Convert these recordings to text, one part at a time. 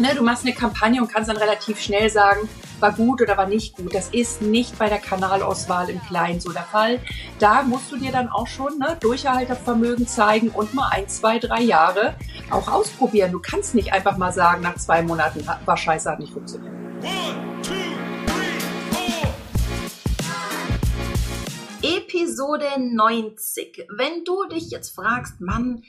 Ne, du machst eine Kampagne und kannst dann relativ schnell sagen, war gut oder war nicht gut. Das ist nicht bei der Kanalauswahl im Kleinen so der Fall. Da musst du dir dann auch schon ne, Durchhaltevermögen zeigen und mal ein, zwei, drei Jahre auch ausprobieren. Du kannst nicht einfach mal sagen, nach zwei Monaten war scheiße, hat nicht funktioniert. One, Episode 90. Wenn du dich jetzt fragst, Mann,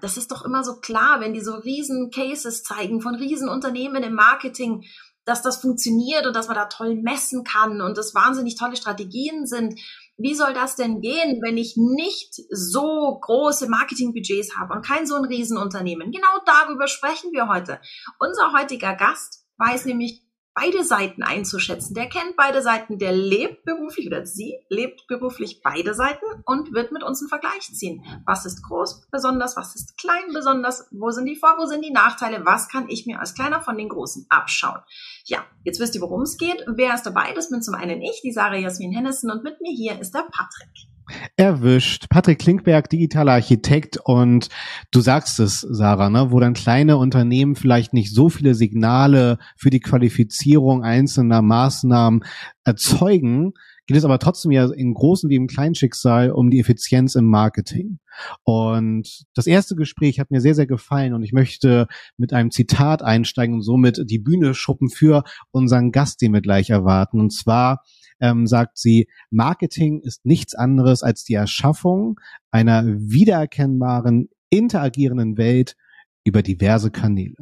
das ist doch immer so klar, wenn die so riesen Cases zeigen von riesen Unternehmen im Marketing, dass das funktioniert und dass man da toll messen kann und das wahnsinnig tolle Strategien sind. Wie soll das denn gehen, wenn ich nicht so große Marketingbudgets habe und kein so ein Riesenunternehmen? Genau darüber sprechen wir heute. Unser heutiger Gast weiß nämlich beide Seiten einzuschätzen. Der kennt beide Seiten, der lebt beruflich oder sie lebt beruflich beide Seiten und wird mit uns einen Vergleich ziehen. Was ist groß besonders, was ist klein besonders, wo sind die Vor-, wo sind die Nachteile, was kann ich mir als Kleiner von den Großen abschauen. Ja, jetzt wisst ihr, worum es geht. Wer ist dabei? Das bin zum einen ich, die Sarah Jasmin Hennissen und mit mir hier ist der Patrick. Erwischt. Patrick Klinkberg, digitaler Architekt und du sagst es, Sarah, ne, wo dann kleine Unternehmen vielleicht nicht so viele Signale für die Qualifizierung einzelner Maßnahmen erzeugen, geht es aber trotzdem ja in großen wie im kleinen Schicksal um die Effizienz im Marketing. Und das erste Gespräch hat mir sehr, sehr gefallen und ich möchte mit einem Zitat einsteigen und somit die Bühne schuppen für unseren Gast, den wir gleich erwarten. Und zwar ähm, sagt sie, Marketing ist nichts anderes als die Erschaffung einer wiedererkennbaren, interagierenden Welt über diverse Kanäle.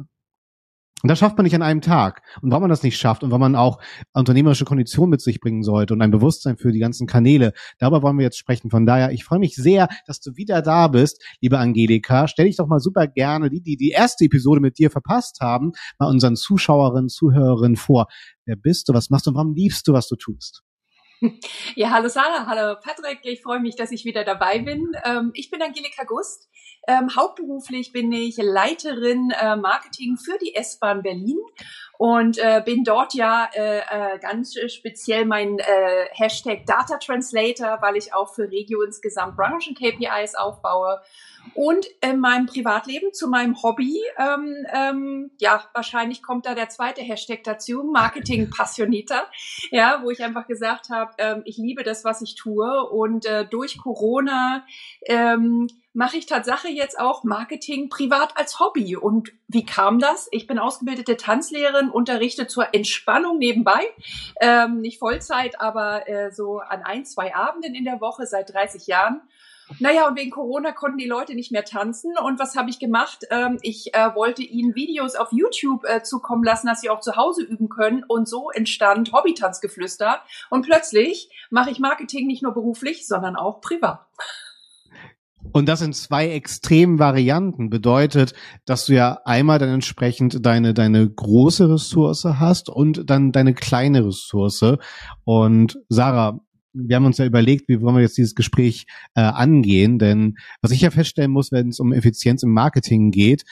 Und das schafft man nicht an einem Tag. Und warum man das nicht schafft und warum man auch unternehmerische Konditionen mit sich bringen sollte und ein Bewusstsein für die ganzen Kanäle, darüber wollen wir jetzt sprechen. Von daher, ich freue mich sehr, dass du wieder da bist, liebe Angelika. Stell dich doch mal super gerne, die, die die erste Episode mit dir verpasst haben, mal unseren Zuschauerinnen, Zuhörerinnen vor. Wer bist du, was machst du und warum liebst du, was du tust? Ja, hallo Sarah, hallo Patrick. Ich freue mich, dass ich wieder dabei bin. Ähm, ich bin Angelika Gust. Ähm, hauptberuflich bin ich Leiterin äh, Marketing für die S-Bahn Berlin und äh, bin dort ja äh, äh, ganz speziell mein äh, Hashtag Data Translator, weil ich auch für Regio insgesamt Branchen KPIs aufbaue und in meinem Privatleben zu meinem Hobby, ähm, ähm, ja, wahrscheinlich kommt da der zweite Hashtag dazu, Marketing Passionita, ja, wo ich einfach gesagt habe, ähm, ich liebe das, was ich tue und äh, durch Corona ähm, mache ich Tatsache jetzt auch Marketing privat als Hobby. Und wie kam das? Ich bin ausgebildete Tanzlehrerin, unterrichte zur Entspannung nebenbei, ähm, nicht Vollzeit, aber äh, so an ein, zwei Abenden in der Woche seit 30 Jahren naja, und wegen Corona konnten die Leute nicht mehr tanzen. Und was habe ich gemacht? Ähm, ich äh, wollte ihnen Videos auf YouTube äh, zukommen lassen, dass sie auch zu Hause üben können. Und so entstand Hobbytanzgeflüster. Und plötzlich mache ich Marketing nicht nur beruflich, sondern auch privat. Und das in zwei extremen Varianten bedeutet, dass du ja einmal dann entsprechend deine, deine große Ressource hast und dann deine kleine Ressource. Und Sarah, wir haben uns ja überlegt, wie wollen wir jetzt dieses Gespräch äh, angehen, denn was ich ja feststellen muss, wenn es um Effizienz im Marketing geht,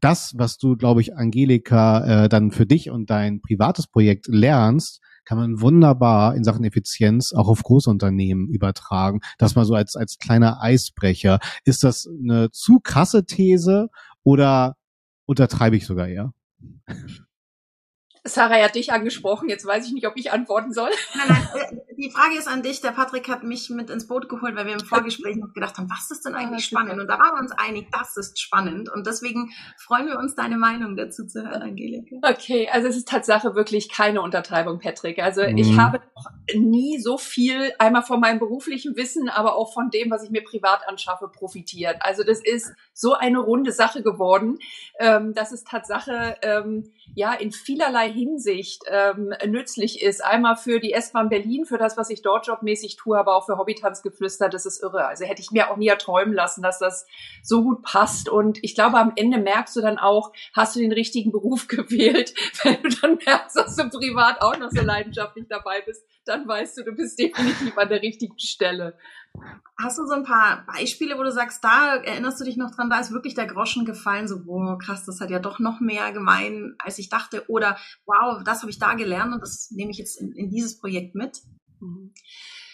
das, was du, glaube ich, Angelika, äh, dann für dich und dein privates Projekt lernst, kann man wunderbar in Sachen Effizienz auch auf Großunternehmen übertragen. Das mal so als, als kleiner Eisbrecher. Ist das eine zu krasse These oder untertreibe ich sogar eher? Sarah hat dich angesprochen, jetzt weiß ich nicht, ob ich antworten soll. Nein, nein, äh, die Frage ist an dich. Der Patrick hat mich mit ins Boot geholt, weil wir im Vorgespräch noch gedacht haben, was ist denn eigentlich ah, spannend? Und da waren wir uns einig, das ist spannend. Und deswegen freuen wir uns, deine Meinung dazu zu hören, Angelika. Okay, also es ist Tatsache wirklich keine Untertreibung, Patrick. Also mhm. ich habe noch nie so viel einmal von meinem beruflichen Wissen, aber auch von dem, was ich mir privat anschaffe, profitiert. Also das ist so eine runde Sache geworden, ähm, dass es Tatsache ähm, ja in vielerlei Hinsicht ähm, nützlich ist. Einmal für die S-Bahn Berlin, für das, was ich dort jobmäßig tue, aber auch für Hobbytanzgeflüster, das ist irre. Also hätte ich mir auch nie erträumen lassen, dass das so gut passt. Und ich glaube, am Ende merkst du dann auch, hast du den richtigen Beruf gewählt. Wenn du dann merkst, dass du privat auch noch so leidenschaftlich dabei bist, dann weißt du, du bist definitiv an der richtigen Stelle. Hast du so ein paar Beispiele, wo du sagst, da erinnerst du dich noch dran, da ist wirklich der Groschen gefallen, so, boah, krass, das hat ja doch noch mehr gemein, als ich dachte, oder wow, das habe ich da gelernt und das nehme ich jetzt in, in dieses Projekt mit? Mhm.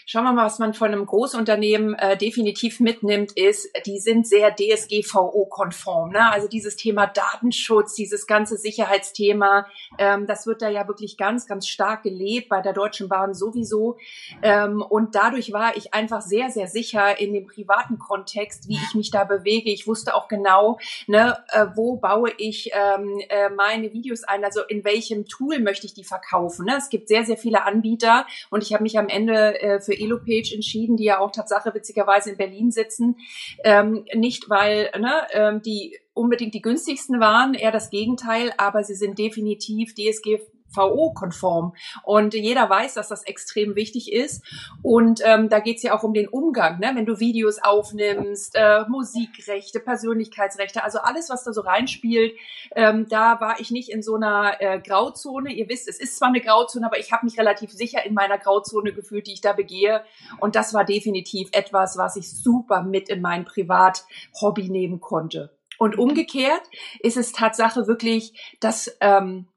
Schauen wir mal, was man von einem Großunternehmen äh, definitiv mitnimmt, ist, die sind sehr DSGVO-konform. Ne? Also dieses Thema Datenschutz, dieses ganze Sicherheitsthema, ähm, das wird da ja wirklich ganz, ganz stark gelebt, bei der Deutschen Bahn sowieso. Ähm, und dadurch war ich einfach sehr, sehr sicher in dem privaten Kontext, wie ich mich da bewege. Ich wusste auch genau, ne, äh, wo baue ich ähm, äh, meine Videos ein, also in welchem Tool möchte ich die verkaufen. Ne? Es gibt sehr, sehr viele Anbieter und ich habe mich am Ende äh, für Elopage entschieden, die ja auch Tatsache witzigerweise in Berlin sitzen. Ähm, nicht, weil ne, ähm, die unbedingt die günstigsten waren, eher das Gegenteil, aber sie sind definitiv DSG VO-konform. Und jeder weiß, dass das extrem wichtig ist. Und ähm, da geht's ja auch um den Umgang, ne? wenn du Videos aufnimmst, äh, Musikrechte, Persönlichkeitsrechte, also alles, was da so reinspielt. Ähm, da war ich nicht in so einer äh, Grauzone. Ihr wisst, es ist zwar eine Grauzone, aber ich habe mich relativ sicher in meiner Grauzone gefühlt, die ich da begehe. Und das war definitiv etwas, was ich super mit in mein Privathobby nehmen konnte. Und umgekehrt ist es Tatsache wirklich, dass ähm,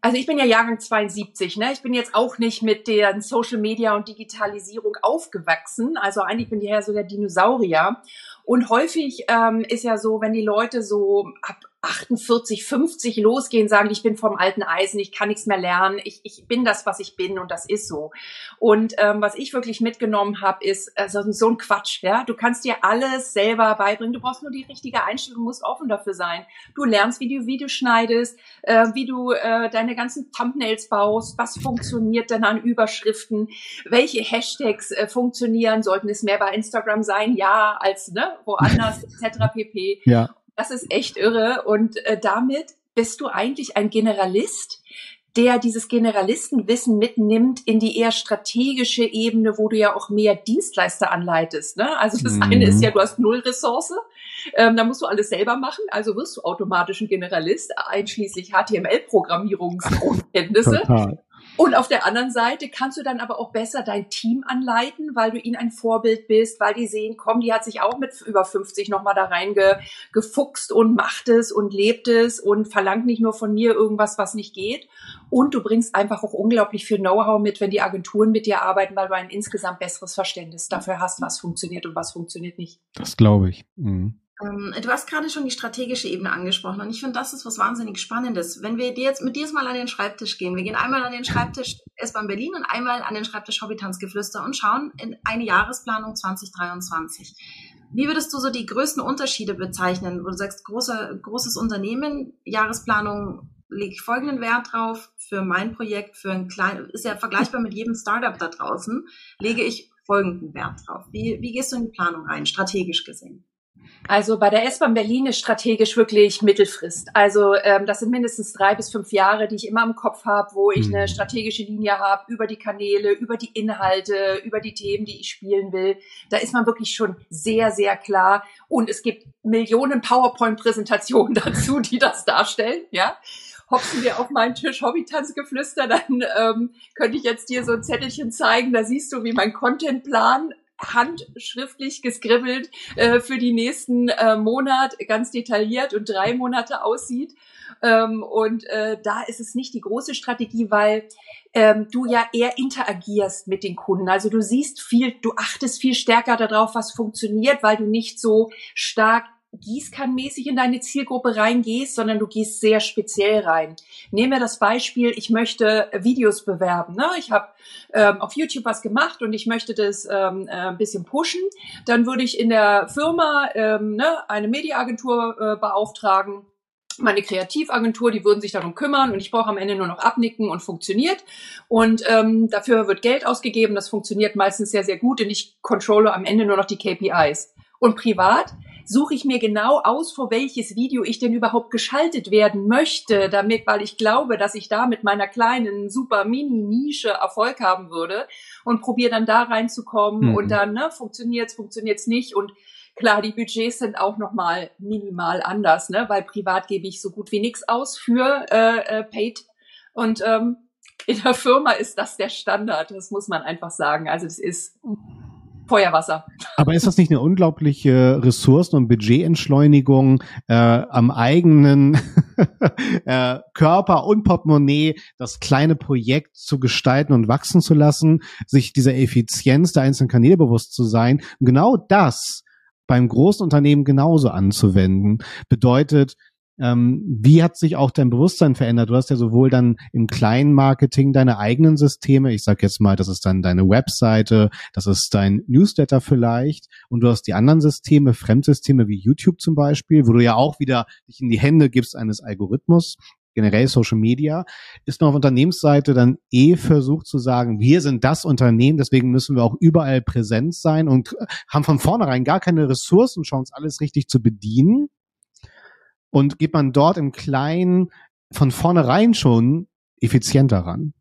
also ich bin ja Jahrgang 72, ne? Ich bin jetzt auch nicht mit der Social Media und Digitalisierung aufgewachsen. Also eigentlich bin ich ja so der Dinosaurier. Und häufig ähm, ist ja so, wenn die Leute so ab 48, 50 losgehen, sagen, ich bin vom alten Eisen, ich kann nichts mehr lernen, ich, ich bin das, was ich bin und das ist so. Und ähm, was ich wirklich mitgenommen habe, ist also so ein Quatsch. Ja, du kannst dir alles selber beibringen. Du brauchst nur die richtige Einstellung, musst offen dafür sein. Du lernst, wie du Video schneidest, äh, wie du äh, deine ganzen Thumbnails baust, was funktioniert denn an Überschriften, welche Hashtags äh, funktionieren, sollten es mehr bei Instagram sein, ja, als ne, woanders etc. pp. Ja. Das ist echt irre. Und äh, damit bist du eigentlich ein Generalist, der dieses Generalistenwissen mitnimmt in die eher strategische Ebene, wo du ja auch mehr Dienstleister anleitest. Ne? Also das mhm. eine ist ja, du hast null Ressource, ähm, da musst du alles selber machen, also wirst du automatisch ein Generalist, einschließlich HTML-Programmierungsgrundkenntnisse. Und auf der anderen Seite kannst du dann aber auch besser dein Team anleiten, weil du ihnen ein Vorbild bist, weil die sehen, komm, die hat sich auch mit über 50 nochmal da reingefuchst und macht es und lebt es und verlangt nicht nur von mir irgendwas, was nicht geht. Und du bringst einfach auch unglaublich viel Know-how mit, wenn die Agenturen mit dir arbeiten, weil du ein insgesamt besseres Verständnis dafür hast, was funktioniert und was funktioniert nicht. Das glaube ich. Mhm. Ähm, du hast gerade schon die strategische Ebene angesprochen und ich finde, das ist was wahnsinnig Spannendes. Wenn wir dir jetzt mit dir jetzt mal an den Schreibtisch gehen, wir gehen einmal an den Schreibtisch S-Bahn Berlin und einmal an den Schreibtisch Hobbytanzgeflüster und schauen in eine Jahresplanung 2023. Wie würdest du so die größten Unterschiede bezeichnen, wo du sagst, große, großes Unternehmen, Jahresplanung lege ich folgenden Wert drauf, für mein Projekt, für ein kleines, ist ja vergleichbar mit jedem Startup da draußen, lege ich folgenden Wert drauf. Wie, wie gehst du in die Planung rein, strategisch gesehen? Also bei der S-Bahn Berlin ist strategisch wirklich Mittelfrist. Also ähm, das sind mindestens drei bis fünf Jahre, die ich immer im Kopf habe, wo ich eine mhm. strategische Linie habe über die Kanäle, über die Inhalte, über die Themen, die ich spielen will. Da ist man wirklich schon sehr, sehr klar. Und es gibt Millionen PowerPoint-Präsentationen dazu, die das darstellen. Ja, hopsen wir auf meinen Tisch Hobbytanzgeflüster, dann ähm, könnte ich jetzt dir so ein Zettelchen zeigen. Da siehst du, wie mein Contentplan handschriftlich geskribbelt äh, für die nächsten äh, Monat ganz detailliert und drei Monate aussieht. Ähm, und äh, da ist es nicht die große Strategie, weil ähm, du ja eher interagierst mit den Kunden. Also du siehst viel, du achtest viel stärker darauf, was funktioniert, weil du nicht so stark gießkannmäßig in deine Zielgruppe reingehst, sondern du gehst sehr speziell rein. Nehmen wir das Beispiel, ich möchte Videos bewerben. Ne? Ich habe ähm, auf YouTube was gemacht und ich möchte das ähm, äh, ein bisschen pushen. Dann würde ich in der Firma ähm, ne, eine Mediaagentur äh, beauftragen meine Kreativagentur, die würden sich darum kümmern und ich brauche am Ende nur noch abnicken und funktioniert. Und ähm, dafür wird Geld ausgegeben, das funktioniert meistens sehr, sehr gut und ich controle am Ende nur noch die KPIs. Und privat suche ich mir genau aus, vor welches Video ich denn überhaupt geschaltet werden möchte, damit, weil ich glaube, dass ich da mit meiner kleinen, super Mini-Nische Erfolg haben würde und probiere dann da reinzukommen mhm. und dann, ne, funktioniert's, funktioniert's nicht und Klar, die Budgets sind auch nochmal minimal anders, ne? weil privat gebe ich so gut wie nichts aus für äh, äh, Paid. Und ähm, in der Firma ist das der Standard, das muss man einfach sagen. Also das ist Feuerwasser. Aber ist das nicht eine unglaubliche Ressourcen- und Budgetentschleunigung äh, am eigenen äh, Körper und Portemonnaie, das kleine Projekt zu gestalten und wachsen zu lassen, sich dieser Effizienz der einzelnen Kanäle bewusst zu sein? Genau das beim großen Unternehmen genauso anzuwenden, bedeutet, ähm, wie hat sich auch dein Bewusstsein verändert? Du hast ja sowohl dann im kleinen Marketing deine eigenen Systeme, ich sag jetzt mal, das ist dann deine Webseite, das ist dein Newsletter vielleicht, und du hast die anderen Systeme, Fremdsysteme wie YouTube zum Beispiel, wo du ja auch wieder dich in die Hände gibst eines Algorithmus, generell Social Media, ist man auf Unternehmensseite dann eh versucht zu sagen, wir sind das Unternehmen, deswegen müssen wir auch überall präsent sein und haben von vornherein gar keine Ressourcen, Chance, alles richtig zu bedienen und geht man dort im Kleinen von vornherein schon effizienter ran?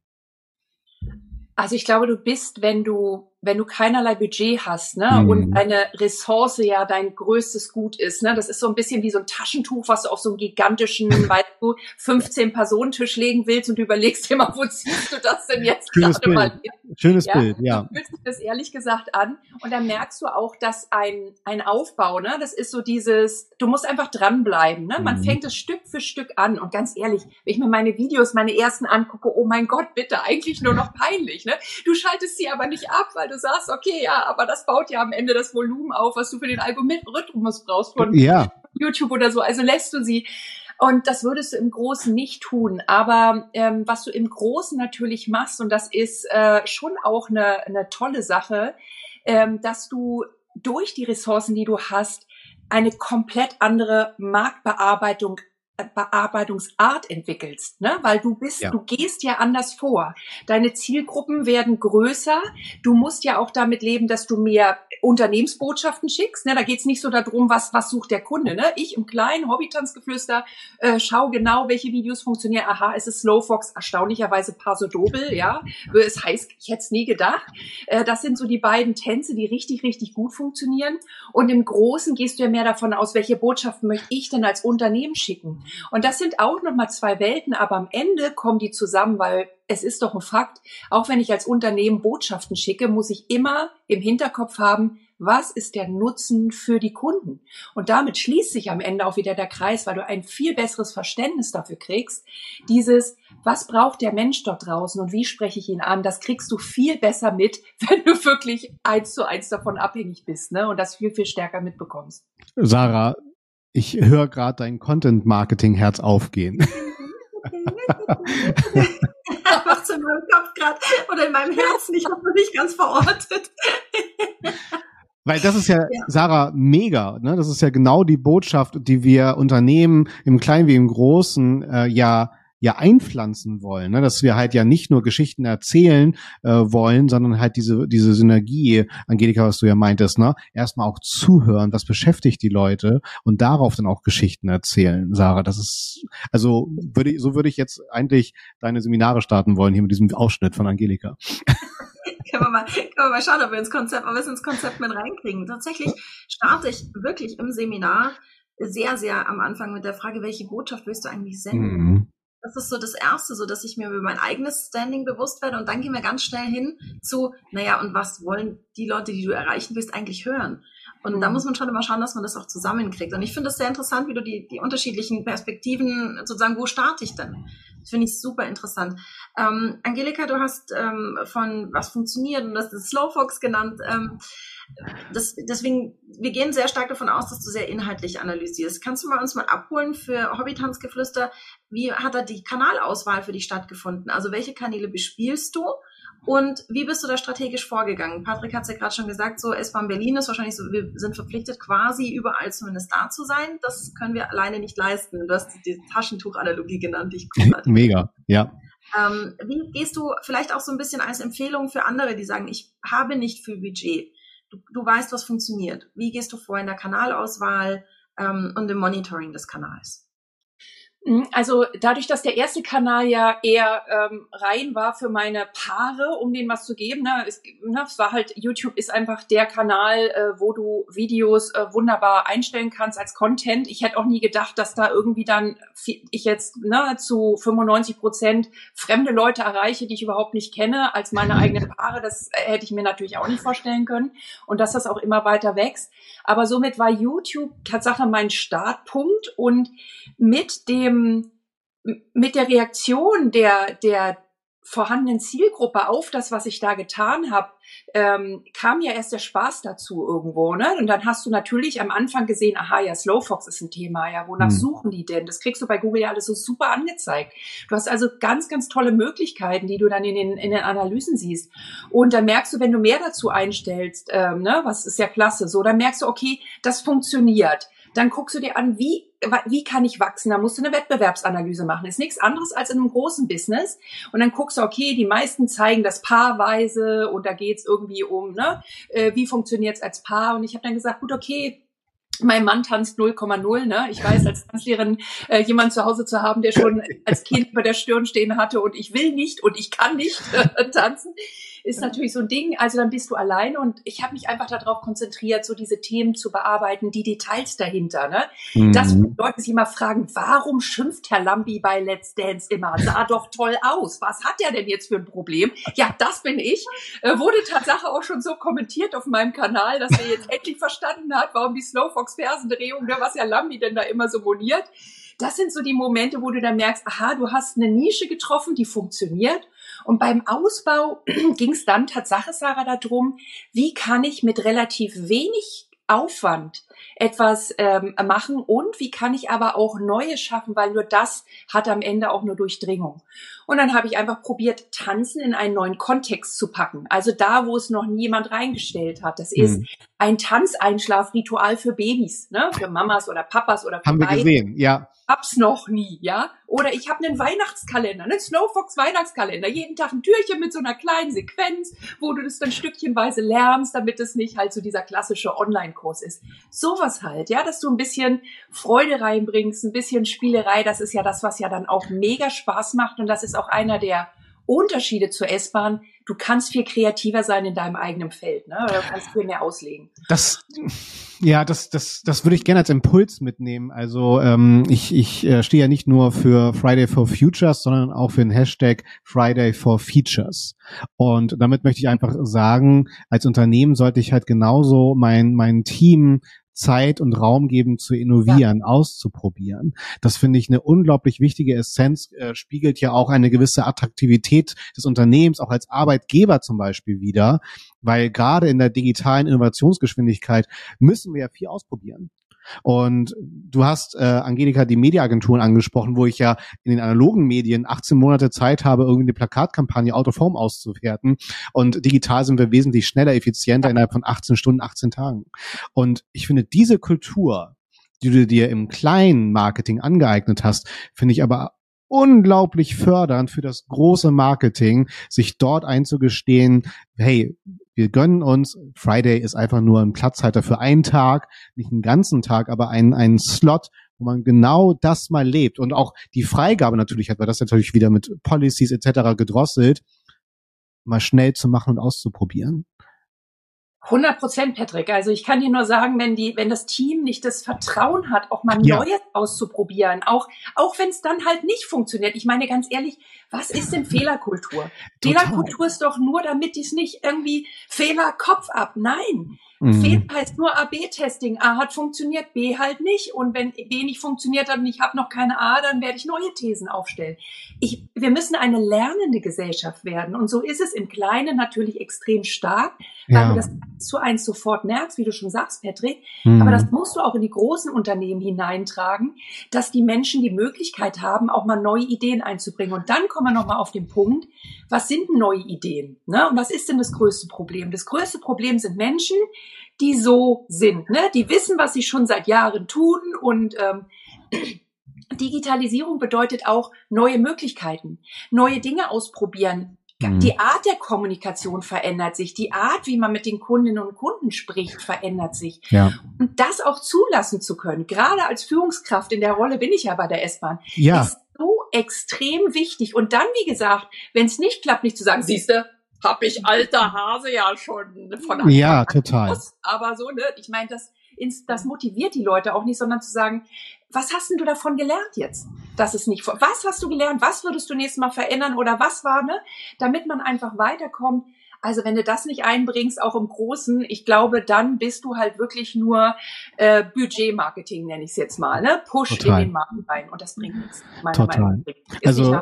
Also ich glaube, du bist, wenn du wenn du keinerlei Budget hast, ne, mhm. und eine Ressource ja dein größtes Gut ist, ne, das ist so ein bisschen wie so ein Taschentuch, was du auf so einen gigantischen, weißt du, 15 Personentisch legen willst und du überlegst dir mal, wo ziehst du das denn jetzt Schönes gerade mal hin? Schönes ja? Bild, ja. Du fühlst dich das ehrlich gesagt an und dann merkst du auch, dass ein, ein Aufbau, ne, das ist so dieses, du musst einfach dranbleiben, ne, man mhm. fängt es Stück für Stück an und ganz ehrlich, wenn ich mir meine Videos, meine ersten angucke, oh mein Gott, bitte, eigentlich nur noch peinlich, ne, du schaltest sie aber nicht ab, weil du sagst, okay, ja, aber das baut ja am Ende das Volumen auf, was du für den Algorithmus brauchst von ja. YouTube oder so. Also lässt du sie. Und das würdest du im Großen nicht tun. Aber ähm, was du im Großen natürlich machst, und das ist äh, schon auch eine, eine tolle Sache, ähm, dass du durch die Ressourcen, die du hast, eine komplett andere Marktbearbeitung Bearbeitungsart entwickelst, ne? weil du bist, ja. du gehst ja anders vor. Deine Zielgruppen werden größer. Du musst ja auch damit leben, dass du mehr Unternehmensbotschaften schickst. Ne? Da geht's nicht so darum, was, was sucht der Kunde. Ne? Ich im kleinen Hobbytanzgeflüster äh, schau genau, welche Videos funktionieren. Aha, es ist Slowfox, erstaunlicherweise Paso Dobel, ja. Es heißt, ich hätte es nie gedacht. Äh, das sind so die beiden Tänze, die richtig, richtig gut funktionieren. Und im Großen gehst du ja mehr davon aus, welche Botschaften möchte ich denn als Unternehmen schicken. Und das sind auch nochmal zwei Welten, aber am Ende kommen die zusammen, weil es ist doch ein Fakt, auch wenn ich als Unternehmen Botschaften schicke, muss ich immer im Hinterkopf haben, was ist der Nutzen für die Kunden? Und damit schließt sich am Ende auch wieder der Kreis, weil du ein viel besseres Verständnis dafür kriegst. Dieses, was braucht der Mensch dort draußen und wie spreche ich ihn an? Das kriegst du viel besser mit, wenn du wirklich eins zu eins davon abhängig bist, ne? Und das viel, viel stärker mitbekommst. Sarah, ich höre gerade dein Content-Marketing-Herz aufgehen. Macht's in meinem Kopf gerade oder in meinem Herzen. Ich habe noch nicht ganz verortet. Weil das ist ja, ja, Sarah, mega. Ne? Das ist ja genau die Botschaft, die wir Unternehmen im Kleinen wie im Großen äh, ja ja einpflanzen wollen, ne? dass wir halt ja nicht nur Geschichten erzählen äh, wollen, sondern halt diese diese Synergie, Angelika, was du ja meintest, ne, erstmal auch zuhören, was beschäftigt die Leute und darauf dann auch Geschichten erzählen. Sarah, das ist also würde ich, so würde ich jetzt eigentlich deine Seminare starten wollen hier mit diesem Ausschnitt von Angelika. können, wir mal, können wir mal schauen, ob wir ins Konzept, ob wir es ins Konzept mit reinkriegen. Tatsächlich starte ich wirklich im Seminar sehr, sehr am Anfang mit der Frage, welche Botschaft willst du eigentlich senden? Mhm. Das ist so das Erste, so dass ich mir über mein eigenes Standing bewusst werde und dann gehen wir ganz schnell hin zu, naja, und was wollen die Leute, die du erreichen willst, eigentlich hören? Und mhm. da muss man schon immer schauen, dass man das auch zusammenkriegt. Und ich finde es sehr interessant, wie du die, die unterschiedlichen Perspektiven sozusagen, wo starte ich denn? Das finde ich super interessant. Ähm, Angelika, du hast ähm, von was funktioniert und das ist Slowfox genannt. Ähm, das, deswegen, wir gehen sehr stark davon aus, dass du sehr inhaltlich analysierst. Kannst du mal uns mal abholen für Hobbytanzgeflüster? Wie hat da die Kanalauswahl für dich stattgefunden? Also welche Kanäle bespielst du? Und wie bist du da strategisch vorgegangen? Patrick hat es ja gerade schon gesagt, so S-Bahn Berlin ist wahrscheinlich so, wir sind verpflichtet, quasi überall zumindest da zu sein. Das können wir alleine nicht leisten. Du hast die Taschentuch-Analogie genannt, die ich großartig Mega, ja. Ähm, wie gehst du vielleicht auch so ein bisschen als Empfehlung für andere, die sagen, ich habe nicht viel Budget? Du, du weißt, was funktioniert. Wie gehst du vor in der Kanalauswahl ähm, und im Monitoring des Kanals? Mhm, also dadurch, dass der erste Kanal ja eher ähm, rein war für meine Paare, um denen was zu geben, ne, es, ne, es war halt, YouTube ist einfach der Kanal, äh, wo du Videos äh, wunderbar einstellen kannst als Content. Ich hätte auch nie gedacht, dass da irgendwie dann ich jetzt ne, zu 95 Prozent fremde Leute erreiche, die ich überhaupt nicht kenne, als meine eigenen Paare. Das äh, hätte ich mir natürlich auch nicht vorstellen können. Und dass das auch immer weiter wächst. Aber somit war YouTube Tatsache mein Startpunkt und mit dem, mit der Reaktion der, der vorhandenen Zielgruppe auf das, was ich da getan habe, ähm, kam ja erst der Spaß dazu irgendwo, ne? Und dann hast du natürlich am Anfang gesehen, aha, ja, Slowfox ist ein Thema, ja, wonach hm. suchen die denn? Das kriegst du bei Google ja alles so super angezeigt. Du hast also ganz, ganz tolle Möglichkeiten, die du dann in den, in den Analysen siehst. Und dann merkst du, wenn du mehr dazu einstellst, ähm, ne, was ist ja klasse, so, dann merkst du, okay, das funktioniert dann guckst du dir an, wie, wie kann ich wachsen? Da musst du eine Wettbewerbsanalyse machen. Ist nichts anderes als in einem großen Business. Und dann guckst du, okay, die meisten zeigen das paarweise und da geht's irgendwie um, ne, äh, wie funktioniert's als Paar? Und ich habe dann gesagt, gut, okay, mein Mann tanzt 0,0. Ne? Ich weiß, als Tanzlehrerin äh, jemand zu Hause zu haben, der schon als Kind über der Stirn stehen hatte und ich will nicht und ich kann nicht äh, tanzen ist natürlich so ein Ding. Also dann bist du alleine und ich habe mich einfach darauf konzentriert, so diese Themen zu bearbeiten, die Details dahinter. Ne? Mhm. Dass Leute sich immer fragen, warum schimpft Herr Lambi bei Let's Dance immer? Sah doch toll aus. Was hat er denn jetzt für ein Problem? Ja, das bin ich. Äh, wurde Tatsache auch schon so kommentiert auf meinem Kanal, dass er jetzt endlich verstanden hat, warum die Slowfox-Fersendrehung, ne, was Herr Lambi denn da immer so moniert. Das sind so die Momente, wo du dann merkst, aha, du hast eine Nische getroffen, die funktioniert und beim Ausbau ging es dann Tatsache, Sarah, darum, wie kann ich mit relativ wenig Aufwand etwas ähm, machen und wie kann ich aber auch Neues schaffen, weil nur das hat am Ende auch nur Durchdringung. Und dann habe ich einfach probiert, Tanzen in einen neuen Kontext zu packen. Also da, wo es noch niemand reingestellt hat. Das ist mhm. ein Tanzeinschlafritual für Babys, ne? für Mamas oder Papas oder für Haben beide. wir gesehen, ja hab's noch nie, ja. Oder ich habe einen Weihnachtskalender, einen Snowfox Weihnachtskalender, jeden Tag ein Türchen mit so einer kleinen Sequenz, wo du das dann stückchenweise lernst, damit es nicht halt so dieser klassische Online-Kurs ist. Sowas halt, ja, dass du ein bisschen Freude reinbringst, ein bisschen Spielerei, das ist ja das, was ja dann auch mega Spaß macht und das ist auch einer der Unterschiede zur S-Bahn. Du kannst viel kreativer sein in deinem eigenen Feld, ne? Oder du kannst viel mehr auslegen. Das, ja, das, das, das würde ich gerne als Impuls mitnehmen. Also ähm, ich, ich äh, stehe ja nicht nur für Friday for Futures, sondern auch für den Hashtag Friday for Features. Und damit möchte ich einfach sagen, als Unternehmen sollte ich halt genauso mein, mein Team Zeit und Raum geben zu innovieren, ja. auszuprobieren. Das finde ich eine unglaublich wichtige Essenz, äh, spiegelt ja auch eine gewisse Attraktivität des Unternehmens, auch als Arbeitgeber zum Beispiel wieder, weil gerade in der digitalen Innovationsgeschwindigkeit müssen wir ja viel ausprobieren. Und du hast, äh, Angelika, die Mediaagenturen angesprochen, wo ich ja in den analogen Medien 18 Monate Zeit habe, irgendeine Plakatkampagne out of home auszuwerten. Und digital sind wir wesentlich schneller, effizienter innerhalb von 18 Stunden, 18 Tagen. Und ich finde, diese Kultur, die du dir im kleinen Marketing angeeignet hast, finde ich aber unglaublich fördernd für das große Marketing, sich dort einzugestehen, hey, wir gönnen uns, Friday ist einfach nur ein Platzhalter für einen Tag, nicht einen ganzen Tag, aber einen, einen Slot, wo man genau das mal lebt und auch die Freigabe natürlich hat, weil das natürlich wieder mit Policies etc. gedrosselt, mal schnell zu machen und auszuprobieren. 100 Prozent, Patrick. Also ich kann dir nur sagen, wenn die, wenn das Team nicht das Vertrauen hat, auch mal ja. Neues auszuprobieren, auch, auch wenn es dann halt nicht funktioniert. Ich meine ganz ehrlich, was ist denn Fehlerkultur? Total. Fehlerkultur ist doch nur, damit die es nicht irgendwie Fehler Kopf ab. Nein. Mhm. Fehler heißt nur A-B-Testing. A hat funktioniert, B halt nicht. Und wenn B nicht funktioniert hat und ich habe noch keine A, dann werde ich neue Thesen aufstellen. Ich, wir müssen eine lernende Gesellschaft werden. Und so ist es im Kleinen natürlich extrem stark, weil ja. du das zu eins sofort merkst, wie du schon sagst, Patrick. Mhm. Aber das musst du auch in die großen Unternehmen hineintragen, dass die Menschen die Möglichkeit haben, auch mal neue Ideen einzubringen. Und dann kommen wir nochmal auf den Punkt, was sind neue Ideen? Ne? Und was ist denn das größte Problem? Das größte Problem sind Menschen, die so sind, ne? die wissen, was sie schon seit Jahren tun und ähm, Digitalisierung bedeutet auch neue Möglichkeiten, neue Dinge ausprobieren, Mhm. Die Art der Kommunikation verändert sich, die Art, wie man mit den Kundinnen und Kunden spricht, verändert sich. Ja. Und das auch zulassen zu können, gerade als Führungskraft in der Rolle bin ich ja bei der S-Bahn, Ja. ist so extrem wichtig. Und dann, wie gesagt, wenn es nicht klappt, nicht zu sagen, siehste, hab ich alter Hase ja schon von Anfang Ja, an total. gewusst. Aber so, ne, ich meine, das, das motiviert die Leute auch nicht, sondern zu sagen, was hast denn du davon gelernt jetzt? Das ist nicht, was hast du gelernt? Was würdest du nächstes Mal verändern oder was war, ne? Damit man einfach weiterkommt. Also wenn du das nicht einbringst, auch im Großen, ich glaube, dann bist du halt wirklich nur äh, Budgetmarketing, nenne ich es jetzt mal, ne? Push Total. in den Markt rein und das bringt nichts. Total. Meinung Also,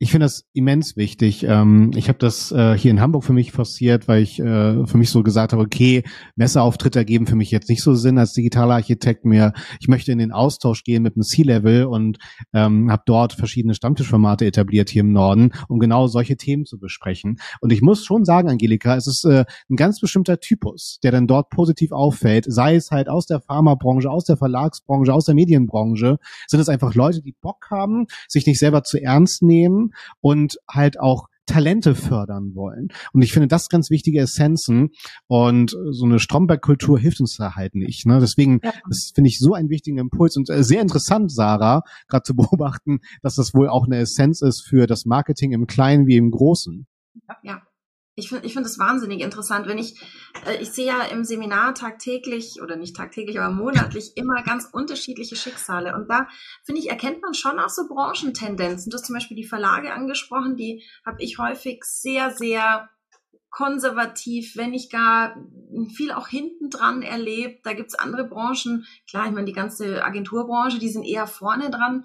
Ich finde das immens wichtig. Ähm, ich habe das äh, hier in Hamburg für mich forciert, weil ich äh, für mich so gesagt habe, okay, Messeauftritte ergeben für mich jetzt nicht so Sinn als digitaler Architekt mehr. Ich möchte in den Austausch gehen mit einem C-Level und ähm, habe dort verschiedene Stammtischformate etabliert hier im Norden, um genau solche Themen zu besprechen. Und ich muss schon sagen, Angelika, es ist äh, ein ganz bestimmter Typus, der dann dort positiv auffällt, sei es halt aus der Pharmabranche, aus der Verlagsbranche, aus der Medienbranche, sind es einfach Leute, die Bock haben, sich nicht selber zu ernst nehmen und halt auch Talente fördern wollen. Und ich finde das ganz wichtige Essenzen und so eine Stromberg-Kultur hilft uns da halt nicht. Ne? Deswegen, Ja. das finde ich so einen wichtigen Impuls und äh, sehr interessant, Sarah, gerade zu beobachten, dass das wohl auch eine Essenz ist für das Marketing im Kleinen wie im Großen. Ja. Ich finde ich finde das wahnsinnig interessant, wenn ich, äh, ich sehe ja im Seminar tagtäglich oder nicht tagtäglich, aber monatlich immer ganz unterschiedliche Schicksale. Und da, finde ich, erkennt man schon auch so Branchentendenzen. Du hast zum Beispiel die Verlage angesprochen, die habe ich häufig sehr, sehr konservativ, wenn nicht gar viel auch hinten dran erlebt. Da gibt's andere Branchen, klar, ich meine, die ganze Agenturbranche, die sind eher vorne dran.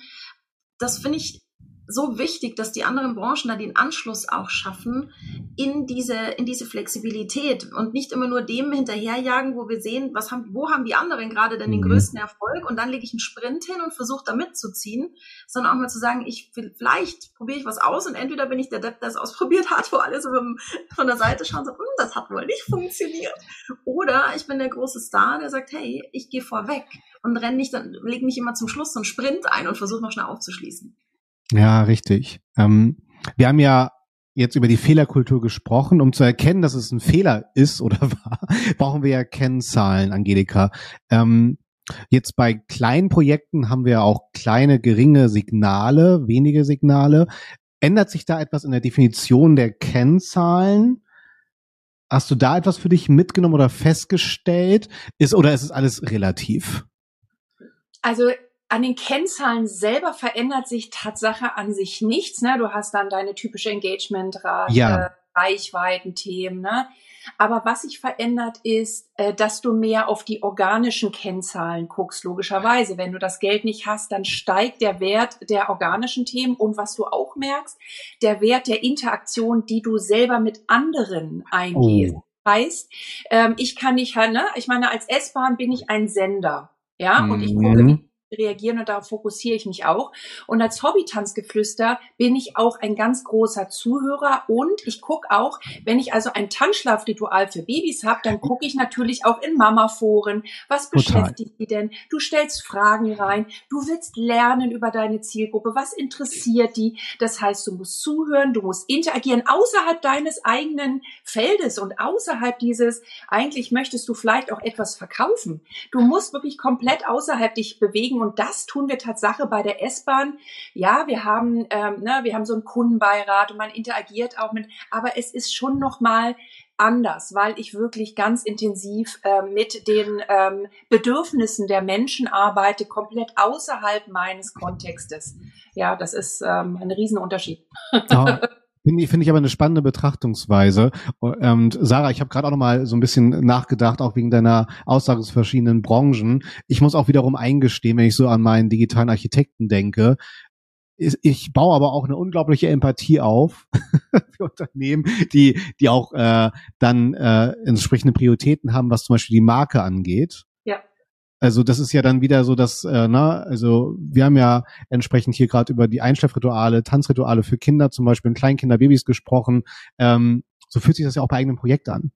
Das finde ich so wichtig, dass die anderen Branchen da den Anschluss auch schaffen in diese, in diese Flexibilität und nicht immer nur dem hinterherjagen, wo wir sehen, was haben, wo haben die anderen gerade denn den Mhm. größten Erfolg und dann lege ich einen Sprint hin und versuche da mitzuziehen, sondern auch mal zu sagen, ich will, vielleicht probiere ich was aus und entweder bin ich der Depp, der es ausprobiert hat, wo alle so von der Seite schauen, so, hm, das hat wohl nicht funktioniert. Oder ich bin der große Star, der sagt, hey, ich gehe vorweg und renne nicht, dann lege nicht immer zum Schluss so einen Sprint ein und versuche noch schnell aufzuschließen. Ja, richtig. Ähm, wir haben ja jetzt über die Fehlerkultur gesprochen. Um zu erkennen, dass es ein Fehler ist oder war, brauchen wir ja Kennzahlen, Angelika. Ähm, jetzt bei kleinen Projekten haben wir auch kleine, geringe Signale, wenige Signale. Ändert sich da etwas in der Definition der Kennzahlen? Hast du da etwas für dich mitgenommen oder festgestellt? Ist, oder ist es alles relativ? Also an den Kennzahlen selber verändert sich Tatsache an sich nichts. Ne? Du hast dann deine typische Engagementrate, Ja. Reichweitenthemen. Ne? Aber was sich verändert ist, äh, dass du mehr auf die organischen Kennzahlen guckst, logischerweise. Wenn du das Geld nicht hast, dann steigt der Wert der organischen Themen und was du auch merkst, der Wert der Interaktion, die du selber mit anderen eingehst. Oh. Heißt, ähm, ich kann nicht, ne, ich meine, als S-Bahn bin ich ein Sender. Ja, und ich Mhm. gucke, wie reagieren und darauf fokussiere ich mich auch. Und als Hobby-Tanzgeflüster bin ich auch ein ganz großer Zuhörer und ich gucke auch, wenn ich also ein Tanzschlafritual für Babys habe, dann gucke ich natürlich auch in Mama-Foren, was Total. beschäftigt die denn? Du stellst Fragen rein, du willst lernen über deine Zielgruppe, was interessiert die? Das heißt, du musst zuhören, du musst interagieren außerhalb deines eigenen Feldes und außerhalb dieses, eigentlich möchtest du vielleicht auch etwas verkaufen. Du musst wirklich komplett außerhalb dich bewegen und das tun wir Tatsache bei der S-Bahn. Ja, wir haben, ähm, ne, wir haben so einen Kundenbeirat und man interagiert auch mit, aber es ist schon noch mal anders, weil ich wirklich ganz intensiv äh, mit den ähm, Bedürfnissen der Menschen arbeite, komplett außerhalb meines Kontextes. Ja, das ist ähm, ein Riesenunterschied. Ja, Finde ich, finde ich aber eine spannende Betrachtungsweise. Und Sarah, ich habe gerade auch noch mal so ein bisschen nachgedacht, auch wegen deiner Aussage zu verschiedenen Branchen. Ich muss auch wiederum eingestehen, wenn ich so an meinen digitalen Architekten denke, ich baue aber auch eine unglaubliche Empathie auf für Unternehmen, die, die auch äh, dann äh, entsprechende Prioritäten haben, was zum Beispiel die Marke angeht. Also das ist ja dann wieder so, dass, äh, ne, also wir haben ja entsprechend hier gerade über die Einschlafrituale, Tanzrituale für Kinder, zum Beispiel in Kleinkinder, Babys gesprochen. Ähm, so fühlt sich das ja auch bei eigenem Projekt an.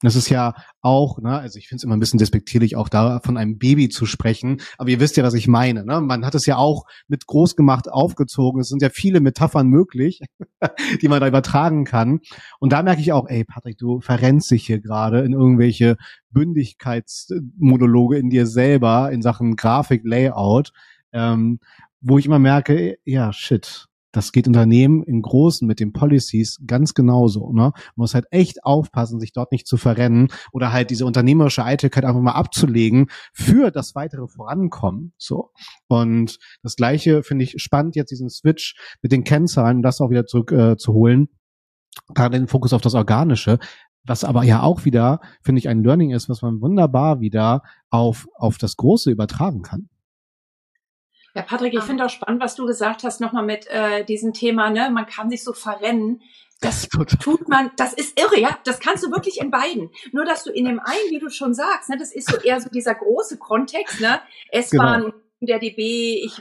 Das ist ja auch, ne, also ich finde es immer ein bisschen despektierlich, auch da von einem Baby zu sprechen. Aber ihr wisst ja, was ich meine. Ne? Man hat es ja auch mit groß gemacht aufgezogen. Es sind ja viele Metaphern möglich, die man da übertragen kann. Und da merke ich auch, ey, Patrick, du verrennst dich hier gerade in irgendwelche Bündigkeitsmonologe in dir selber in Sachen Grafik, Layout, ähm, wo ich immer merke, ja, shit, das geht Unternehmen in Großen mit den Policies ganz genauso. Ne? Man muss halt echt aufpassen, sich dort nicht zu verrennen oder halt diese unternehmerische Eitelkeit einfach mal abzulegen für das weitere Vorankommen. So. Und das Gleiche finde ich spannend, jetzt diesen Switch mit den Kennzahlen, das auch wieder zurück äh, zu holen. Gerade den Fokus auf das Organische. Was aber ja auch wieder, finde ich, ein Learning ist, was man wunderbar wieder auf, auf das Große übertragen kann. Ja, Patrick, ich finde auch spannend, was du gesagt hast, nochmal mit äh, diesem Thema, ne, man kann sich so verrennen. Das tut man, das ist irre, ja. Das kannst du wirklich in beiden. Nur, dass du in dem einen, wie du schon sagst, ne, das ist so eher so dieser große Kontext, ne, S-Bahn genau der DB, ich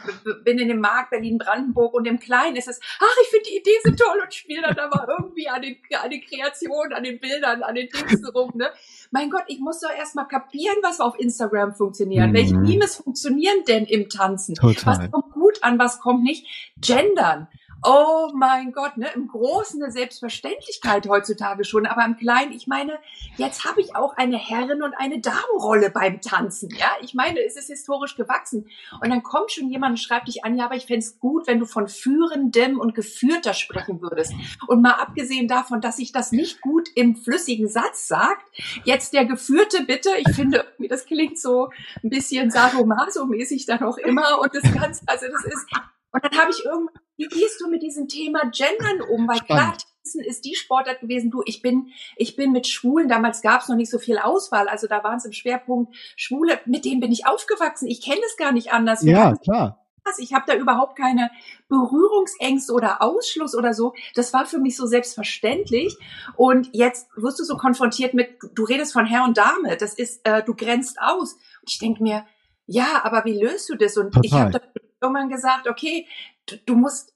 bin in dem Markt Berlin-Brandenburg und im Kleinen ist es, ach, ich finde die Idee so toll und spiele dann aber irgendwie an den, an den Kreationen, an den Bildern, an den Dings rum, ne? Mein Gott, ich muss doch erstmal kapieren, was auf Instagram funktioniert. Mhm. Welche Memes funktionieren denn im Tanzen? Total. Was kommt gut an, was kommt nicht? Gendern oh mein Gott, ne, im Großen eine Selbstverständlichkeit heutzutage schon, aber im Kleinen, ich meine, jetzt habe ich auch eine Herren- und eine Damenrolle beim Tanzen, ja, ich meine, es ist historisch gewachsen. Und dann kommt schon jemand und schreibt dich an, ja, aber ich fände es gut, wenn du von führendem und geführter sprechen würdest. Und mal abgesehen davon, dass sich das nicht gut im flüssigen Satz sagt, jetzt der Geführte bitte, ich finde, das klingt so ein bisschen sadomaso-mäßig dann auch immer und das Ganze, also das ist und dann habe ich irgendwann, wie gehst du mit diesem Thema Gendern um? Weil klar, Tanzen ist die Sportart gewesen, du, ich bin, ich bin mit Schwulen, damals gab es noch nicht so viel Auswahl, also da waren es im Schwerpunkt Schwule, mit denen bin ich aufgewachsen. Ich kenne es gar nicht anders. Ja, klar. Ich habe da überhaupt keine Berührungsängste oder Ausschluss oder so. Das war für mich so selbstverständlich. Und jetzt wirst du so konfrontiert mit, du redest von Herr und Dame. Das ist, äh, du grenzt aus. Und ich denk mir, ja, aber wie löst du das? Und Total. ich habe irgendwann gesagt, okay, du, du musst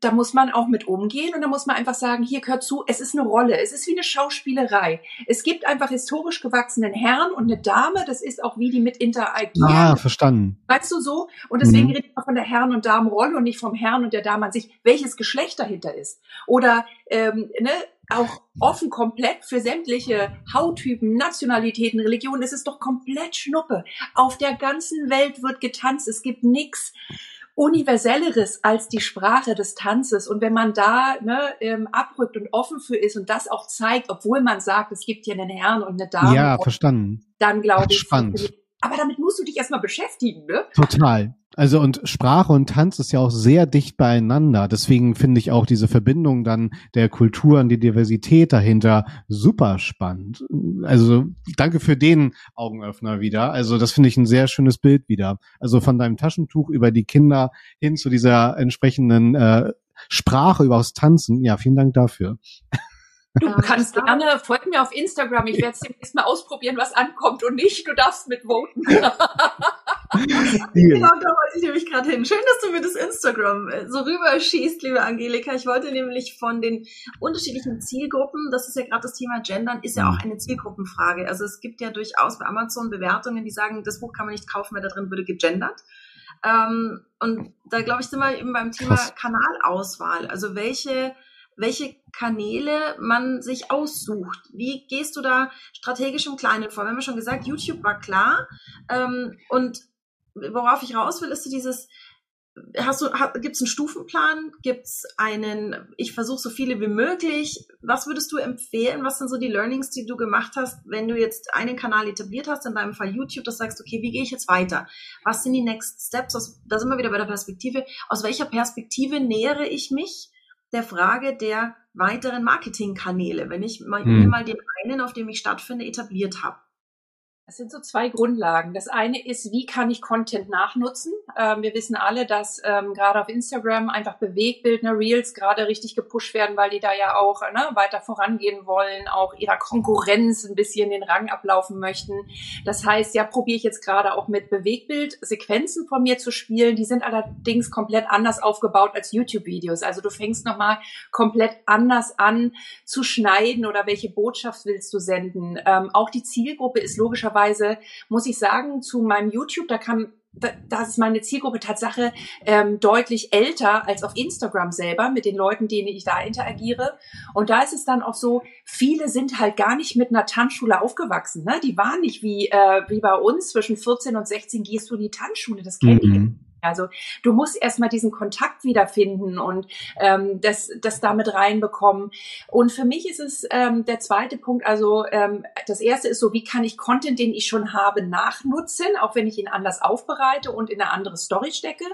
da muss man auch mit umgehen und da muss man einfach sagen, hier gehört zu, es ist eine Rolle, es ist wie eine Schauspielerei. Es gibt einfach historisch gewachsenen Herrn und eine Dame, das ist auch wie die mit interagieren. Ah, verstanden. Weißt du so? Und deswegen mhm. redet man von der Herren- und Damenrolle und nicht vom Herrn und der Dame an sich, welches Geschlecht dahinter ist. Oder ähm, ne, auch offen komplett für sämtliche Hauttypen, Nationalitäten, Religionen. Es ist doch komplett Schnuppe. Auf der ganzen Welt wird getanzt. Es gibt nichts Universelleres als die Sprache des Tanzes. Und wenn man da ne, ähm, abrückt und offen für ist und das auch zeigt, obwohl man sagt, es gibt hier einen Herrn und eine Dame. Ja, verstanden. Dann glaube ich. Spannend. Aber damit musst du dich erstmal beschäftigen, ne? Total. Also und Sprache und Tanz ist ja auch sehr dicht beieinander. Deswegen finde ich auch diese Verbindung dann der Kulturen, die Diversität dahinter super spannend. Also danke für den Augenöffner wieder. Also das finde ich ein sehr schönes Bild wieder. Also von deinem Taschentuch über die Kinder hin zu dieser entsprechenden äh, Sprache über das Tanzen. Ja, vielen Dank dafür. Du kannst gerne, folg mir auf Instagram. Ich werde es demnächst mal ausprobieren, was ankommt und nicht. Du darfst mitvoten. genau, da wollte ich nämlich gerade hin. Schön, dass du mir das Instagram äh, so rüberschießt, liebe Angelika. Ich wollte nämlich von den unterschiedlichen Zielgruppen, das ist ja gerade das Thema Gendern, ist ja auch eine Zielgruppenfrage. Also es gibt ja durchaus bei Amazon Bewertungen, die sagen, das Buch kann man nicht kaufen, weil da drin würde gegendert. Ähm, und da glaube ich, sind wir eben beim Thema Krass. Kanalauswahl. Also welche welche Kanäle man sich aussucht. Wie gehst du da strategisch im Kleinen vor? Wir haben ja schon gesagt, YouTube war klar. Ähm, und worauf ich raus will, ist so dieses, hast du, gibt es einen Stufenplan? Gibt es einen, ich versuche so viele wie möglich? Was würdest du empfehlen? Was sind so die Learnings, die du gemacht hast, wenn du jetzt einen Kanal etabliert hast, in deinem Fall YouTube, das sagst, okay, wie gehe ich jetzt weiter? Was sind die Next Steps? da sind wir wieder bei der Perspektive. Aus welcher Perspektive nähere ich mich? der Frage der weiteren Marketingkanäle, wenn ich mal, hm. mal den einen, auf dem ich stattfinde, etabliert habe. Es sind so zwei Grundlagen. Das eine ist, wie kann ich Content nachnutzen? Ähm, wir wissen alle, dass ähm, gerade auf Instagram einfach Bewegtbild, ne, Reels gerade richtig gepusht werden, weil die da ja auch ne, weiter vorangehen wollen, auch ihrer Konkurrenz ein bisschen den Rang ablaufen möchten. Das heißt, ja, probiere ich jetzt gerade auch mit Bewegtbild Sequenzen von mir zu spielen. Die sind allerdings komplett anders aufgebaut als YouTube-Videos. Also du fängst nochmal komplett anders an zu schneiden oder welche Botschaft willst du senden. Ähm, auch die Zielgruppe ist logischerweise ehrlicherweise muss ich sagen, zu meinem YouTube, da kam da ist meine Zielgruppe Tatsache ähm, deutlich älter als auf Instagram selber mit den Leuten, denen ich da interagiere. Und da ist es dann auch so, viele sind halt gar nicht mit einer Tanzschule aufgewachsen. Ne? Die waren nicht wie, äh, wie bei uns, zwischen 14 und 16 gehst du in die Tanzschule, das kennen mhm. die also du musst erstmal diesen Kontakt wiederfinden und ähm, das, das damit reinbekommen. Und für mich ist es ähm, der zweite Punkt, also ähm, das erste ist so, wie kann ich Content, den ich schon habe, nachnutzen, auch wenn ich ihn anders aufbereite und in eine andere Story stecke.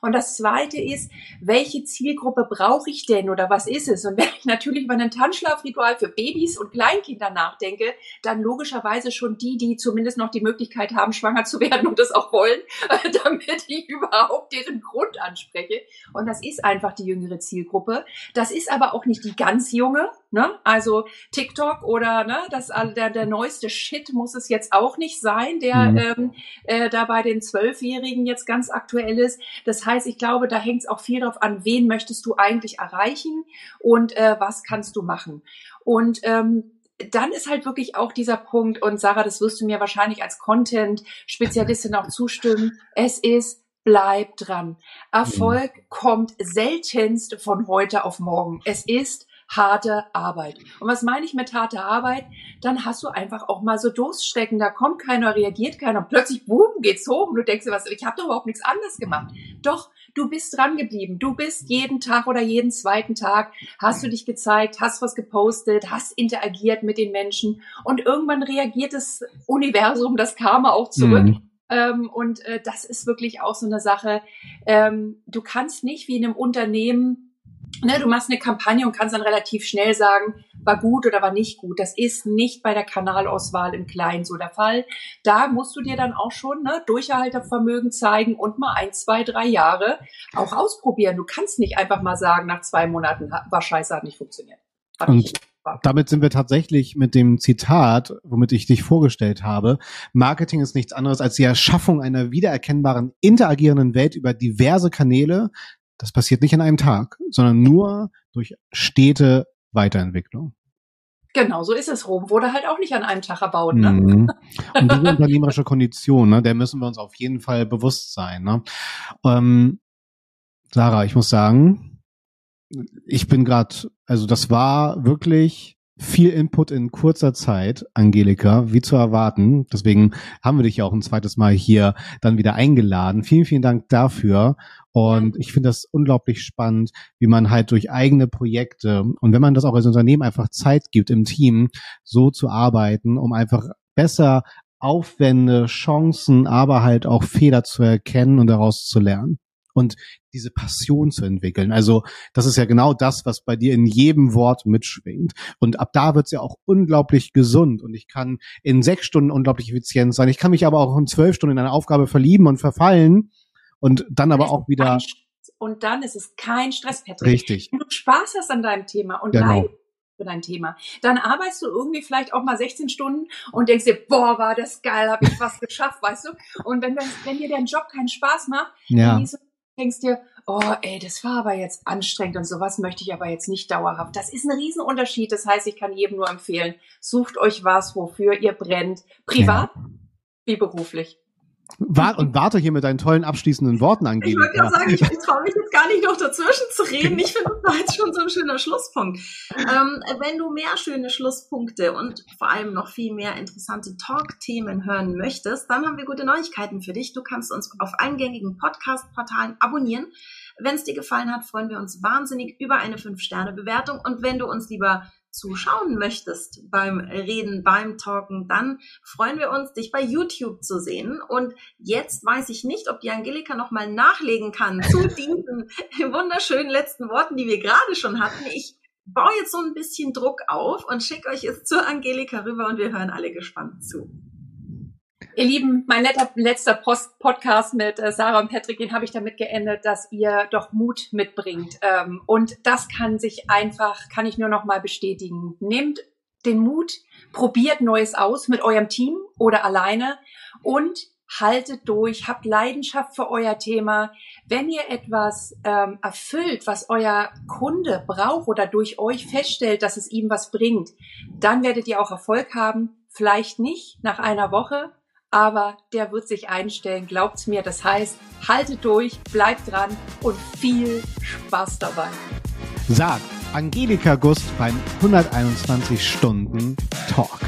Und das zweite ist, welche Zielgruppe brauche ich denn oder was ist es? Und wenn ich natürlich über ein Tanzschlafritual für Babys und Kleinkinder nachdenke, dann logischerweise schon die, die zumindest noch die Möglichkeit haben, schwanger zu werden und das auch wollen, damit ich überhaupt deren Grund anspreche. Und das ist einfach die jüngere Zielgruppe. Das ist aber auch nicht die ganz junge, Ne? Also TikTok oder ne, das, der, der neueste Shit muss es jetzt auch nicht sein, der mhm. ähm, äh, da bei den Zwölfjährigen jetzt ganz aktuell ist. Das heißt, ich glaube, da hängt es auch viel darauf an, wen möchtest du eigentlich erreichen und äh, was kannst du machen. Und ähm, dann ist halt wirklich auch dieser Punkt, und Sarah, das wirst du mir wahrscheinlich als Content-Spezialistin auch zustimmen, es ist bleib dran. Erfolg mhm. kommt seltenst von heute auf morgen. Es ist harte Arbeit. Und was meine ich mit harter Arbeit? Dann hast du einfach auch mal so Durststrecken, da kommt keiner, reagiert keiner, und plötzlich boom, geht's hoch und du denkst dir, was, ich habe doch überhaupt nichts anderes gemacht. Doch, du bist dran geblieben. Du bist jeden Tag oder jeden zweiten Tag hast du dich gezeigt, hast was gepostet, hast interagiert mit den Menschen und irgendwann reagiert das Universum, das Karma auch zurück. Mhm. Ähm, und äh, das ist wirklich auch so eine Sache. Ähm, du kannst nicht wie in einem Unternehmen ne, du machst eine Kampagne und kannst dann relativ schnell sagen, war gut oder war nicht gut. Das ist nicht bei der Kanalauswahl im Kleinen so der Fall. Da musst du dir dann auch schon ne, Durchhaltevermögen zeigen und mal ein, zwei, drei Jahre auch ausprobieren. Du kannst nicht einfach mal sagen, nach zwei Monaten war scheiße, hat nicht funktioniert. Hat und damit sind wir tatsächlich mit dem Zitat, womit ich dich vorgestellt habe. Marketing ist nichts anderes als die Erschaffung einer wiedererkennbaren, interagierenden Welt über diverse Kanäle, das passiert nicht an einem Tag, sondern nur durch stete Weiterentwicklung. Genau, so ist es. Rom wurde halt auch nicht an einem Tag erbaut. Ne? Mhm. Und diese unternehmerische Kondition, ne, der müssen wir uns auf jeden Fall bewusst sein. Ne? Ähm, Sarah, ich muss sagen, ich bin gerade, also das war wirklich viel Input in kurzer Zeit, Angelika, wie zu erwarten. Deswegen haben wir dich ja auch ein zweites Mal hier dann wieder eingeladen. Vielen, vielen Dank dafür. Und ich finde das unglaublich spannend, wie man halt durch eigene Projekte und wenn man das auch als Unternehmen einfach Zeit gibt, im Team so zu arbeiten, um einfach besser Aufwände, Chancen, aber halt auch Fehler zu erkennen und daraus zu lernen und diese Passion zu entwickeln. Also das ist ja genau das, was bei dir in jedem Wort mitschwingt. Und ab da wird's ja auch unglaublich gesund. Und ich kann in sechs Stunden unglaublich effizient sein. Ich kann mich aber auch in zwölf Stunden in eine Aufgabe verlieben und verfallen und dann aber auch wieder. Und dann ist es kein Stress, Patrick. Richtig. Wenn du Spaß hast an deinem Thema und genau. für dein Thema, dann arbeitest du irgendwie vielleicht auch mal 16 Stunden und denkst dir, boah, war das geil, habe ich was geschafft, weißt du? Und wenn, das, wenn dir dein Job keinen Spaß macht, ja. dann denkst dir, oh ey, das war aber jetzt anstrengend und sowas möchte ich aber jetzt nicht dauerhaft. Das ist ein Riesenunterschied. Das heißt, ich kann jedem nur empfehlen, sucht euch was, wofür ihr brennt, privat ja. wie beruflich. Wart und warte hier mit deinen tollen abschließenden Worten, Angelika. Ich wollte gerade sagen, ich, ich traue mich jetzt nicht noch dazwischen zu reden. Ich finde, das war jetzt schon so ein schöner Schlusspunkt. Ähm, wenn du mehr schöne Schlusspunkte und vor allem noch viel mehr interessante Talk-Themen hören möchtest, dann haben wir gute Neuigkeiten für dich. Du kannst uns auf eingängigen Podcast-Portalen abonnieren. Wenn es dir gefallen hat, freuen wir uns wahnsinnig über eine 5-Sterne-Bewertung. Und wenn du uns lieber zuschauen möchtest beim Reden, beim Talken, dann freuen wir uns, dich bei YouTube zu sehen. Und jetzt weiß ich nicht, ob die Angelika nochmal nachlegen kann zu diesen wunderschönen letzten Worten, die wir gerade schon hatten. Ich baue jetzt so ein bisschen Druck auf und schicke euch jetzt zur Angelika rüber und wir hören alle gespannt zu. Ihr Lieben, mein letzter, Post Podcast mit äh, Sarah und Patrick, den habe ich damit geendet, dass ihr doch Mut mitbringt. Ähm, und das kann sich einfach, kann ich nur noch mal bestätigen. Nehmt den Mut, probiert Neues aus mit eurem Team oder alleine und haltet durch, habt Leidenschaft für euer Thema. Wenn ihr etwas ähm, erfüllt, was euer Kunde braucht oder durch euch feststellt, dass es ihm was bringt, dann werdet ihr auch Erfolg haben. Vielleicht nicht nach einer Woche, aber der wird sich einstellen, glaubt's mir. Das heißt, haltet durch, bleibt dran und viel Spaß dabei. Sagt Angelika Gust beim 121 Stunden Talk.